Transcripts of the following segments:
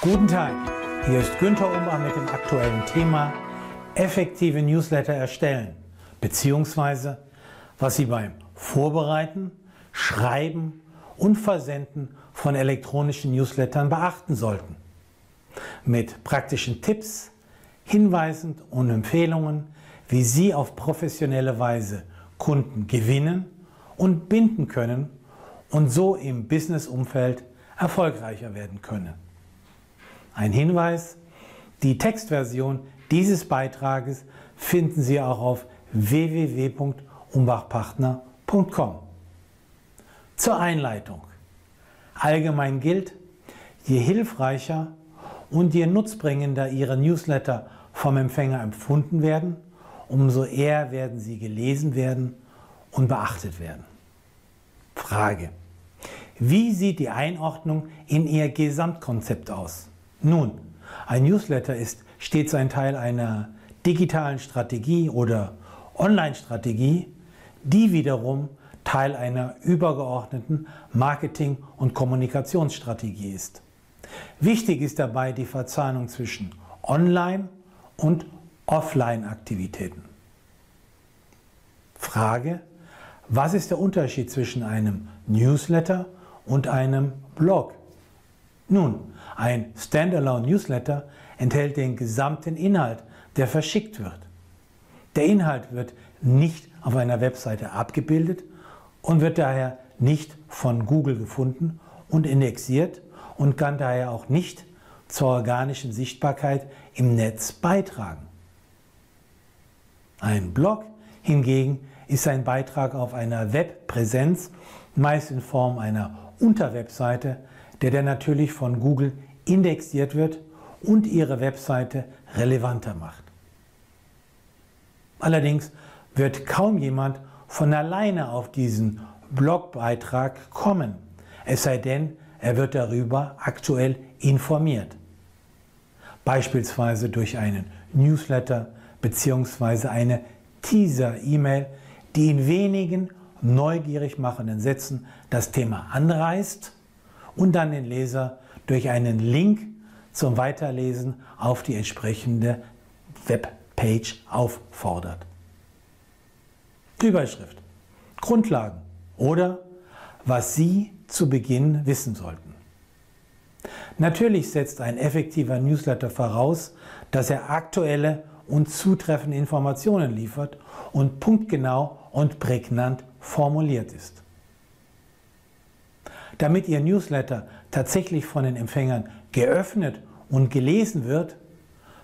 Guten Tag, hier ist Günther Umbach mit dem aktuellen Thema effektive Newsletter erstellen, beziehungsweise was Sie beim Vorbereiten, Schreiben und Versenden von elektronischen Newslettern beachten sollten. Mit praktischen Tipps, Hinweisen und Empfehlungen, wie Sie auf professionelle Weise Kunden gewinnen und binden können und so im Businessumfeld erfolgreicher werden können. Ein Hinweis, die Textversion dieses Beitrages finden Sie auch auf www.umbachpartner.com. Zur Einleitung. Allgemein gilt, je hilfreicher und je nutzbringender Ihre Newsletter vom Empfänger empfunden werden, umso eher werden sie gelesen werden und beachtet werden. Frage. Wie sieht die Einordnung in Ihr Gesamtkonzept aus? Nun, ein Newsletter ist stets ein Teil einer digitalen Strategie oder Online-Strategie, die wiederum Teil einer übergeordneten Marketing- und Kommunikationsstrategie ist. Wichtig ist dabei die Verzahnung zwischen Online- und Offline-Aktivitäten. Frage, was ist der Unterschied zwischen einem Newsletter und einem Blog? Nun, ein Standalone Newsletter enthält den gesamten Inhalt, der verschickt wird. Der Inhalt wird nicht auf einer Webseite abgebildet und wird daher nicht von Google gefunden und indexiert und kann daher auch nicht zur organischen Sichtbarkeit im Netz beitragen. Ein Blog hingegen ist ein Beitrag auf einer Webpräsenz, meist in Form einer Unterwebseite, der dann natürlich von Google indexiert wird und Ihre Webseite relevanter macht. Allerdings wird kaum jemand von alleine auf diesen Blogbeitrag kommen, es sei denn, er wird darüber aktuell informiert. Beispielsweise durch einen Newsletter bzw. eine Teaser-E-Mail, die in wenigen neugierig machenden Sätzen das Thema anreißt und dann den Leser durch einen Link zum Weiterlesen auf die entsprechende Webpage auffordert. Überschrift. Grundlagen oder was Sie zu Beginn wissen sollten. Natürlich setzt ein effektiver Newsletter voraus, dass er aktuelle und zutreffende Informationen liefert und punktgenau und prägnant formuliert ist. Damit Ihr Newsletter tatsächlich von den Empfängern geöffnet und gelesen wird,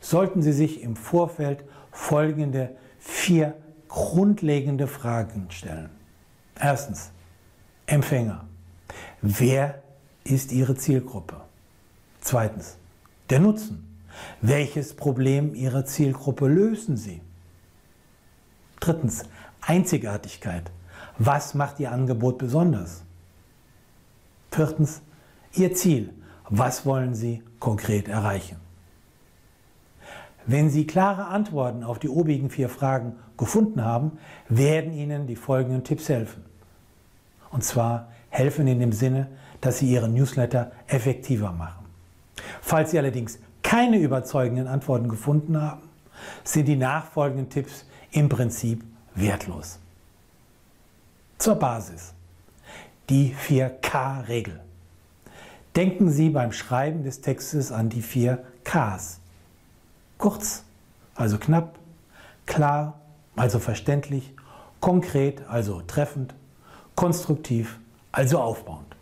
sollten Sie sich im Vorfeld folgende vier grundlegende Fragen stellen. Erstens, Empfänger. Wer ist Ihre Zielgruppe? Zweitens, der Nutzen. Welches Problem Ihrer Zielgruppe lösen Sie? Drittens, Einzigartigkeit. Was macht Ihr Angebot besonders? Viertens, Ihr Ziel. Was wollen Sie konkret erreichen? Wenn Sie klare Antworten auf die obigen vier Fragen gefunden haben, werden Ihnen die folgenden Tipps helfen. Und zwar helfen in dem Sinne, dass Sie Ihren Newsletter effektiver machen. Falls Sie allerdings keine überzeugenden Antworten gefunden haben, sind die nachfolgenden Tipps im Prinzip wertlos. Zur Basis. Die 4K-Regel. Denken Sie beim Schreiben des Textes an die vier Ks. Kurz, also knapp, klar, also verständlich, konkret, also treffend, konstruktiv, also aufbauend.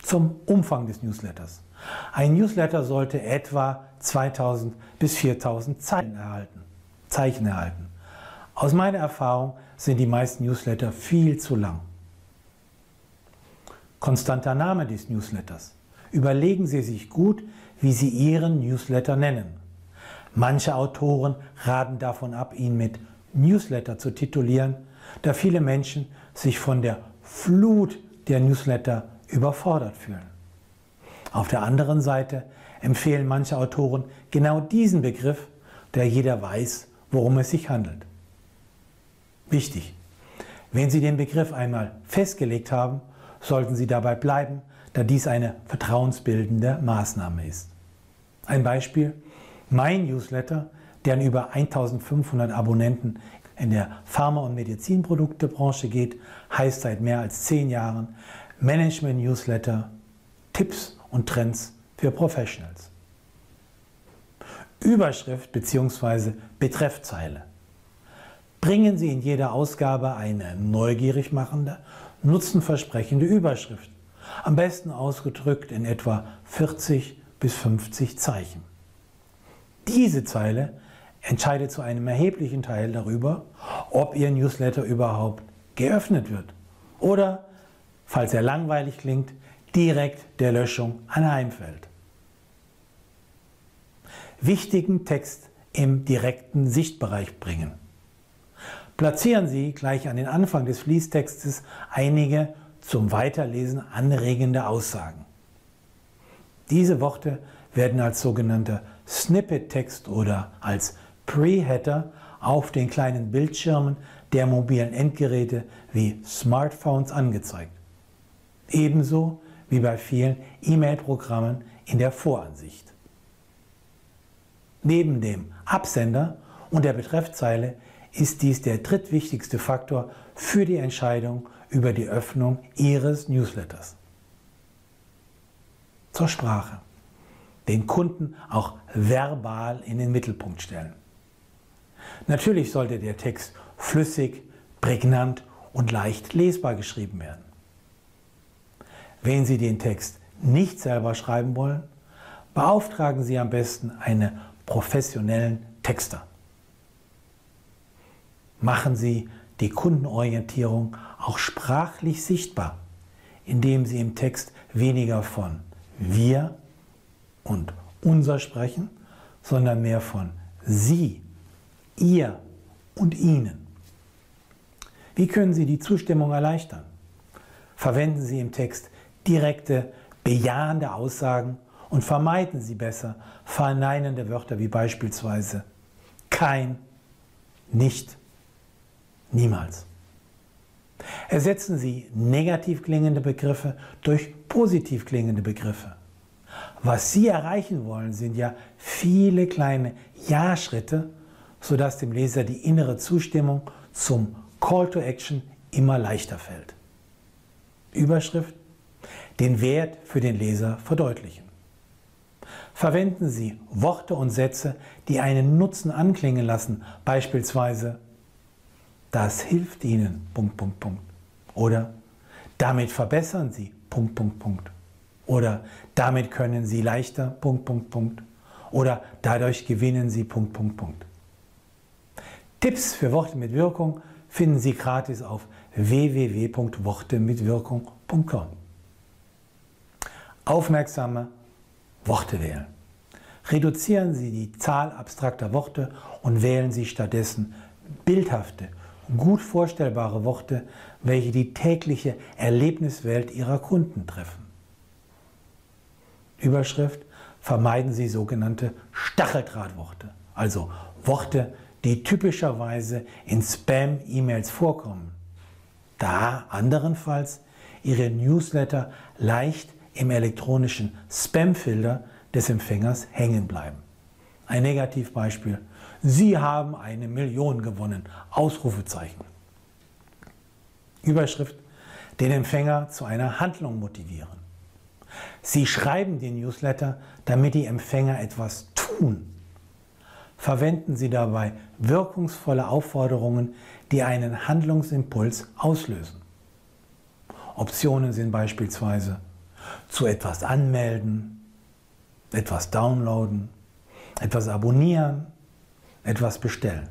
Zum Umfang des Newsletters. Ein Newsletter sollte etwa 2000 bis 4000 Zeichen erhalten. Zeichen erhalten. Aus meiner Erfahrung sind die meisten Newsletter viel zu lang. Konstanter Name des Newsletters. Überlegen Sie sich gut, wie Sie Ihren Newsletter nennen. Manche Autoren raten davon ab, ihn mit Newsletter zu titulieren, da viele Menschen sich von der Flut der Newsletter überfordert fühlen. Auf der anderen Seite empfehlen manche Autoren genau diesen Begriff, da jeder weiß, worum es sich handelt. Wichtig, wenn Sie den Begriff einmal festgelegt haben, sollten Sie dabei bleiben, da dies eine vertrauensbildende Maßnahme ist. Ein Beispiel, mein Newsletter, der an über 1500 Abonnenten in der Pharma- und Medizinproduktebranche geht, heißt seit mehr als zehn Jahren Management Newsletter, Tipps und Trends für Professionals. Überschrift bzw. Betreffzeile. Bringen Sie in jeder Ausgabe eine neugierig machende, nutzenversprechende Überschrift, am besten ausgedrückt in etwa 40 bis 50 Zeichen. Diese Zeile entscheidet zu einem erheblichen Teil darüber, ob Ihr Newsletter überhaupt geöffnet wird oder, falls er langweilig klingt, direkt der Löschung anheimfällt. Wichtigen Text im direkten Sichtbereich bringen. Platzieren Sie gleich an den Anfang des Fließtextes einige zum Weiterlesen anregende Aussagen. Diese Worte werden als sogenannter Snippet-Text oder als Pre-Header auf den kleinen Bildschirmen der mobilen Endgeräte wie Smartphones angezeigt. Ebenso wie bei vielen E-Mail-Programmen in der Voransicht. Neben dem Absender und der Betreffzeile ist dies der drittwichtigste Faktor für die Entscheidung über die Öffnung Ihres Newsletters. Zur Sprache. Den Kunden auch verbal in den Mittelpunkt stellen. Natürlich sollte der Text flüssig, prägnant und leicht lesbar geschrieben werden. Wenn Sie den Text nicht selber schreiben wollen, beauftragen Sie am besten einen professionellen Texter. Machen Sie die Kundenorientierung auch sprachlich sichtbar, indem Sie im Text weniger von wir und unser sprechen, sondern mehr von Sie, ihr und ihnen. Wie können Sie die Zustimmung erleichtern? Verwenden Sie im Text direkte, bejahende Aussagen und vermeiden Sie besser verneinende Wörter wie beispielsweise kein, nicht, niemals. Ersetzen Sie negativ klingende Begriffe durch positiv klingende Begriffe. Was Sie erreichen wollen, sind ja viele kleine Ja-Schritte, sodass dem Leser die innere Zustimmung zum Call to Action immer leichter fällt. Überschrift den Wert für den Leser verdeutlichen. Verwenden Sie Worte und Sätze, die einen Nutzen anklingen lassen, beispielsweise das hilft Ihnen, Punkt, Punkt, Punkt. Oder damit verbessern Sie, Punkt, Punkt, Punkt. Oder damit können Sie leichter, Punkt, Punkt, Punkt. Oder dadurch gewinnen Sie, Punkt, Punkt, Punkt. Tipps für Worte mit Wirkung finden Sie gratis auf www.wortemitwirkung.com. Aufmerksame Worte wählen. Reduzieren Sie die Zahl abstrakter Worte und wählen Sie stattdessen bildhafte, gut vorstellbare Worte, welche die tägliche Erlebniswelt Ihrer Kunden treffen. Überschrift vermeiden Sie sogenannte Stacheldrahtworte, also Worte, die typischerweise in Spam-E-Mails vorkommen, da anderenfalls Ihre Newsletter leicht im elektronischen Spam-Filter des Empfängers hängen bleiben. Ein Negativbeispiel. Sie haben eine Million gewonnen. Ausrufezeichen. Überschrift. Den Empfänger zu einer Handlung motivieren. Sie schreiben den Newsletter, damit die Empfänger etwas tun. Verwenden Sie dabei wirkungsvolle Aufforderungen, die einen Handlungsimpuls auslösen. Optionen sind beispielsweise zu etwas anmelden, etwas downloaden, etwas abonnieren, etwas bestellen.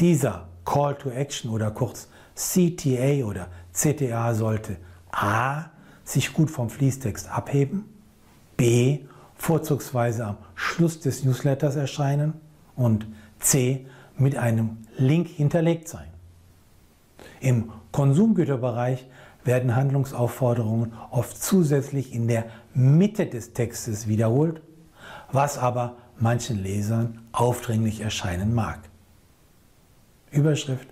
Dieser Call to Action oder kurz CTA oder CTA sollte a. sich gut vom Fließtext abheben, b. vorzugsweise am Schluss des Newsletters erscheinen und c. mit einem Link hinterlegt sein. Im Konsumgüterbereich werden Handlungsaufforderungen oft zusätzlich in der Mitte des Textes wiederholt, was aber manchen Lesern aufdringlich erscheinen mag. Überschrift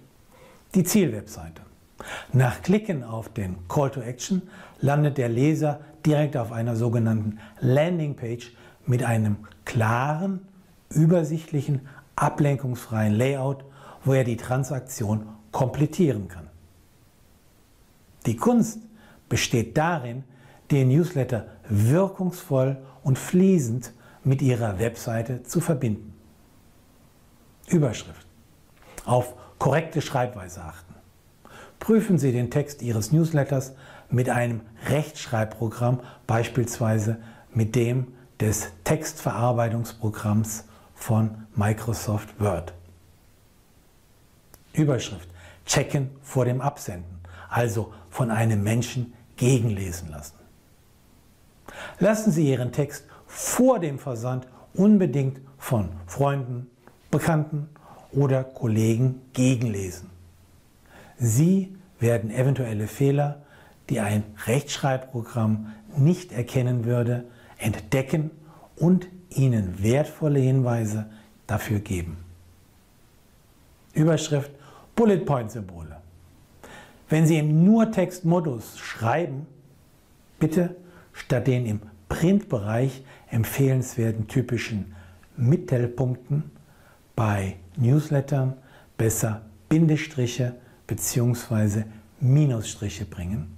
Die Zielwebseite. Nach Klicken auf den Call to Action landet der Leser direkt auf einer sogenannten Landingpage mit einem klaren, übersichtlichen, ablenkungsfreien Layout, wo er die Transaktion komplettieren kann. Die Kunst besteht darin, den Newsletter wirkungsvoll und fließend mit Ihrer Webseite zu verbinden. Überschrift. Auf korrekte Schreibweise achten. Prüfen Sie den Text Ihres Newsletters mit einem Rechtschreibprogramm, beispielsweise mit dem des Textverarbeitungsprogramms von Microsoft Word. Überschrift. Checken vor dem Absenden, also von einem Menschen gegenlesen lassen. Lassen Sie Ihren Text vor dem Versand unbedingt von Freunden, Bekannten oder Kollegen gegenlesen. Sie werden eventuelle Fehler, die ein Rechtschreibprogramm nicht erkennen würde, entdecken und Ihnen wertvolle Hinweise dafür geben. Überschrift Bullet Point Symbole. Wenn Sie im Nur-Text-Modus schreiben, bitte statt den im Printbereich empfehlenswerten typischen Mittelpunkten bei Newslettern besser Bindestriche bzw. Minusstriche bringen.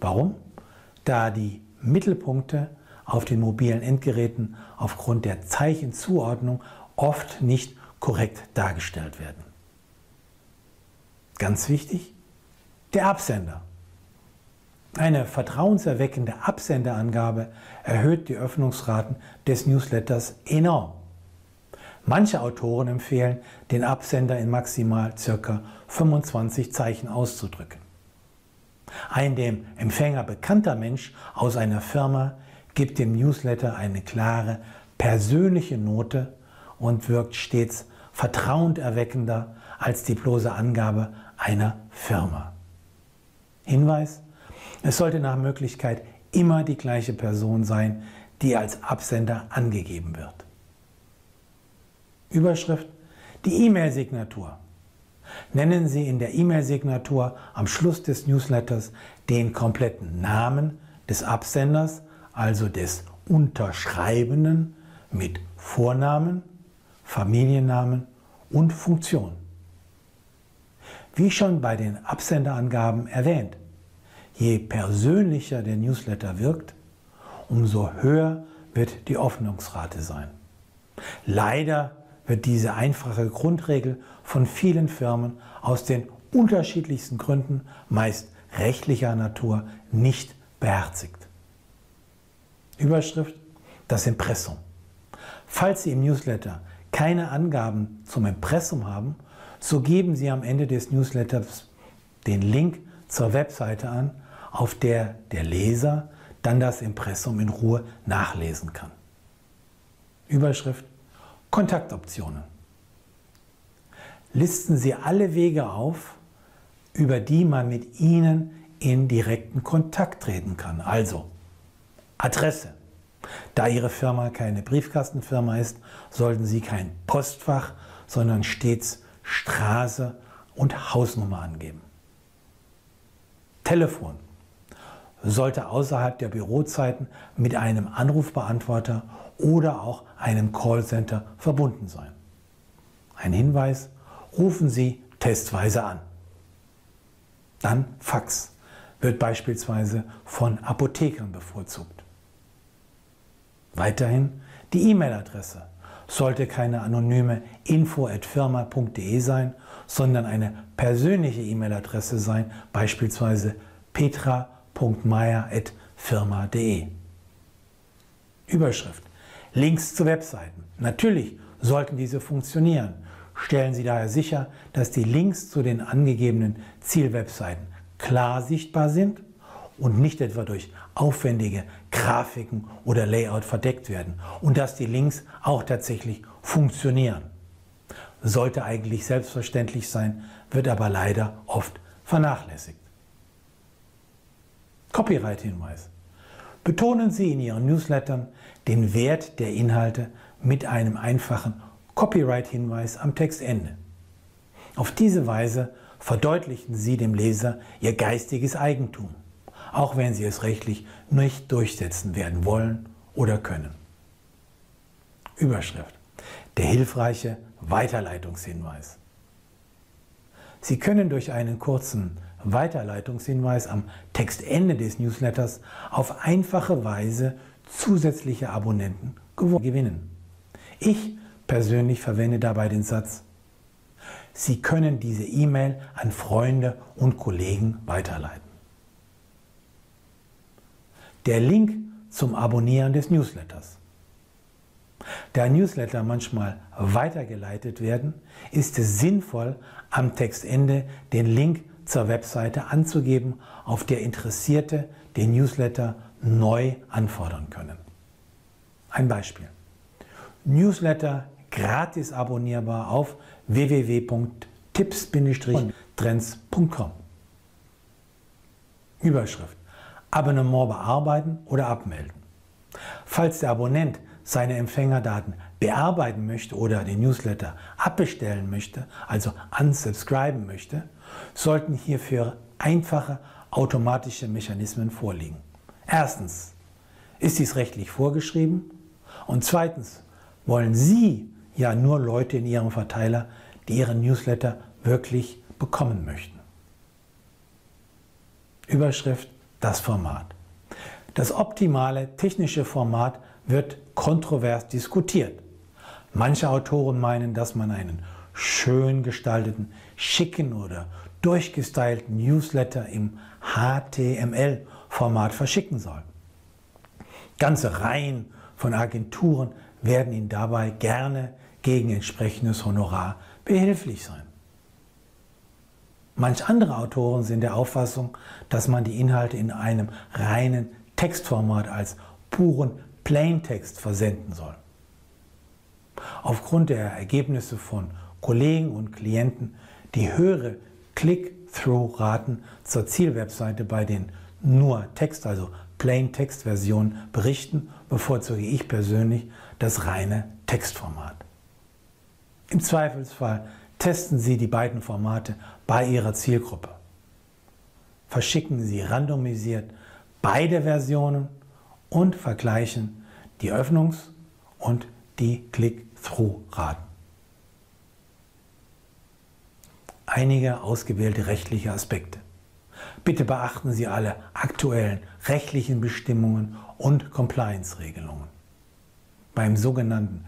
Warum? Da die Mittelpunkte auf den mobilen Endgeräten aufgrund der Zeichenzuordnung oft nicht korrekt dargestellt werden. Ganz wichtig, der Absender. Eine vertrauenserweckende Absenderangabe erhöht die Öffnungsraten des Newsletters enorm. Manche Autoren empfehlen, den Absender in maximal ca. 25 Zeichen auszudrücken. Ein dem Empfänger bekannter Mensch aus einer Firma gibt dem Newsletter eine klare persönliche Note und wirkt stets vertrauenerweckender als die bloße Angabe einer Firma. Hinweis, es sollte nach Möglichkeit immer die gleiche Person sein, die als Absender angegeben wird. Überschrift, die E-Mail-Signatur. Nennen Sie in der E-Mail-Signatur am Schluss des Newsletters den kompletten Namen des Absenders also des Unterschreibenden mit Vornamen, Familiennamen und Funktion. Wie schon bei den Absenderangaben erwähnt, je persönlicher der Newsletter wirkt, umso höher wird die Öffnungsrate sein. Leider wird diese einfache Grundregel von vielen Firmen aus den unterschiedlichsten Gründen, meist rechtlicher Natur, nicht beherzigt. Überschrift das Impressum. Falls Sie im Newsletter keine Angaben zum Impressum haben, so geben Sie am Ende des Newsletters den Link zur Webseite an, auf der der Leser dann das Impressum in Ruhe nachlesen kann. Überschrift Kontaktoptionen. Listen Sie alle Wege auf, über die man mit Ihnen in direkten Kontakt treten kann. Also Adresse. Da Ihre Firma keine Briefkastenfirma ist, sollten Sie kein Postfach, sondern stets Straße und Hausnummer angeben. Telefon sollte außerhalb der Bürozeiten mit einem Anrufbeantworter oder auch einem Callcenter verbunden sein. Ein Hinweis, rufen Sie testweise an. Dann Fax wird beispielsweise von Apothekern bevorzugt. Weiterhin die E-Mail-Adresse sollte keine anonyme info@firma.de sein, sondern eine persönliche E-Mail-Adresse sein, beispielsweise petra.meier@firma.de. Überschrift: Links zu Webseiten. Natürlich sollten diese funktionieren. Stellen Sie daher sicher, dass die Links zu den angegebenen Zielwebseiten klar sichtbar sind und nicht etwa durch aufwendige Grafiken oder Layout verdeckt werden und dass die Links auch tatsächlich funktionieren. Sollte eigentlich selbstverständlich sein, wird aber leider oft vernachlässigt. Copyright-Hinweis. Betonen Sie in Ihren Newslettern den Wert der Inhalte mit einem einfachen Copyright-Hinweis am Textende. Auf diese Weise verdeutlichen Sie dem Leser Ihr geistiges Eigentum auch wenn Sie es rechtlich nicht durchsetzen werden wollen oder können. Überschrift. Der hilfreiche Weiterleitungshinweis. Sie können durch einen kurzen Weiterleitungshinweis am Textende des Newsletters auf einfache Weise zusätzliche Abonnenten gewinnen. Ich persönlich verwende dabei den Satz, Sie können diese E-Mail an Freunde und Kollegen weiterleiten. Der Link zum Abonnieren des Newsletters. Da Newsletter manchmal weitergeleitet werden, ist es sinnvoll, am Textende den Link zur Webseite anzugeben, auf der Interessierte den Newsletter neu anfordern können. Ein Beispiel. Newsletter gratis abonnierbar auf www.tipps-trends.com. Überschrift. Abonnement bearbeiten oder abmelden. Falls der Abonnent seine Empfängerdaten bearbeiten möchte oder den Newsletter abbestellen möchte, also unsubscriben möchte, sollten hierfür einfache automatische Mechanismen vorliegen. Erstens, ist dies rechtlich vorgeschrieben? Und zweitens, wollen Sie ja nur Leute in Ihrem Verteiler, die Ihren Newsletter wirklich bekommen möchten? Überschrift, das Format. Das optimale technische Format wird kontrovers diskutiert. Manche Autoren meinen, dass man einen schön gestalteten, schicken oder durchgestylten Newsletter im HTML-Format verschicken soll. Ganze Reihen von Agenturen werden Ihnen dabei gerne gegen entsprechendes Honorar behilflich sein. Manch andere Autoren sind der Auffassung, dass man die Inhalte in einem reinen Textformat als puren Plaintext versenden soll. Aufgrund der Ergebnisse von Kollegen und Klienten, die höhere Click-Through-Raten zur Zielwebseite bei den nur Text, also Plain-Text-Versionen berichten, bevorzuge ich persönlich das reine Textformat. Im Zweifelsfall testen Sie die beiden Formate bei Ihrer Zielgruppe. Verschicken Sie randomisiert beide Versionen und vergleichen die Öffnungs- und die Click-Through-Raten. Einige ausgewählte rechtliche Aspekte. Bitte beachten Sie alle aktuellen rechtlichen Bestimmungen und Compliance-Regelungen. Beim sogenannten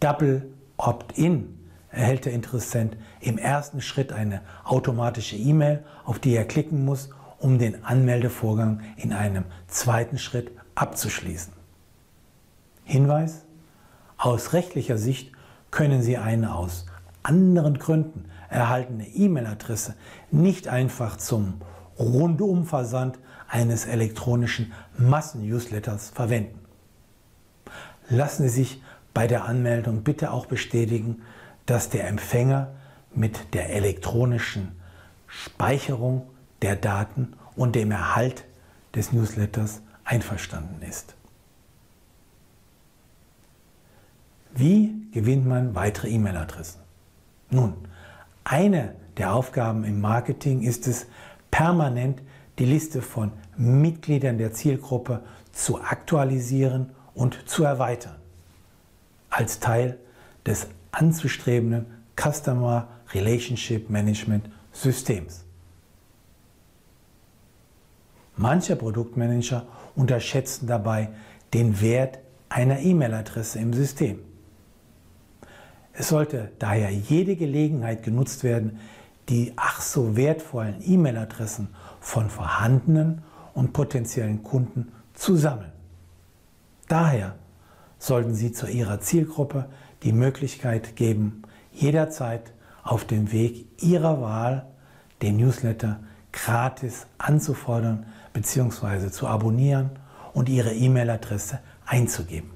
Double Opt-in erhält der Interessent im ersten Schritt eine automatische E-Mail, auf die er klicken muss, um den Anmeldevorgang in einem zweiten Schritt abzuschließen. Hinweis, aus rechtlicher Sicht können Sie eine aus anderen Gründen erhaltene E-Mail-Adresse nicht einfach zum Rundumversand eines elektronischen Massen-Newsletters verwenden. Lassen Sie sich bei der Anmeldung bitte auch bestätigen, dass der Empfänger mit der elektronischen Speicherung der Daten und dem Erhalt des Newsletters einverstanden ist. Wie gewinnt man weitere E-Mail-Adressen? Nun, eine der Aufgaben im Marketing ist es, permanent die Liste von Mitgliedern der Zielgruppe zu aktualisieren und zu erweitern. Als Teil des anzustrebenden Customer Relationship Management Systems. Manche Produktmanager unterschätzen dabei den Wert einer E-Mail-Adresse im System. Es sollte daher jede Gelegenheit genutzt werden, die ach so wertvollen E-Mail-Adressen von vorhandenen und potenziellen Kunden zu sammeln. Daher sollten Sie zu Ihrer Zielgruppe die Möglichkeit geben, jederzeit auf dem Weg Ihrer Wahl den Newsletter gratis anzufordern bzw. zu abonnieren und Ihre E-Mail-Adresse einzugeben.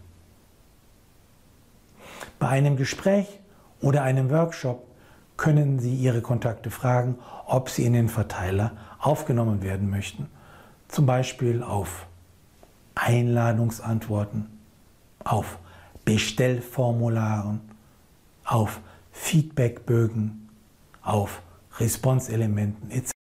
Bei einem Gespräch oder einem Workshop können Sie Ihre Kontakte fragen, ob sie in den Verteiler aufgenommen werden möchten. Zum Beispiel auf Einladungsantworten, auf Bestellformularen, auf Feedbackbögen, auf Response-Elementen etc.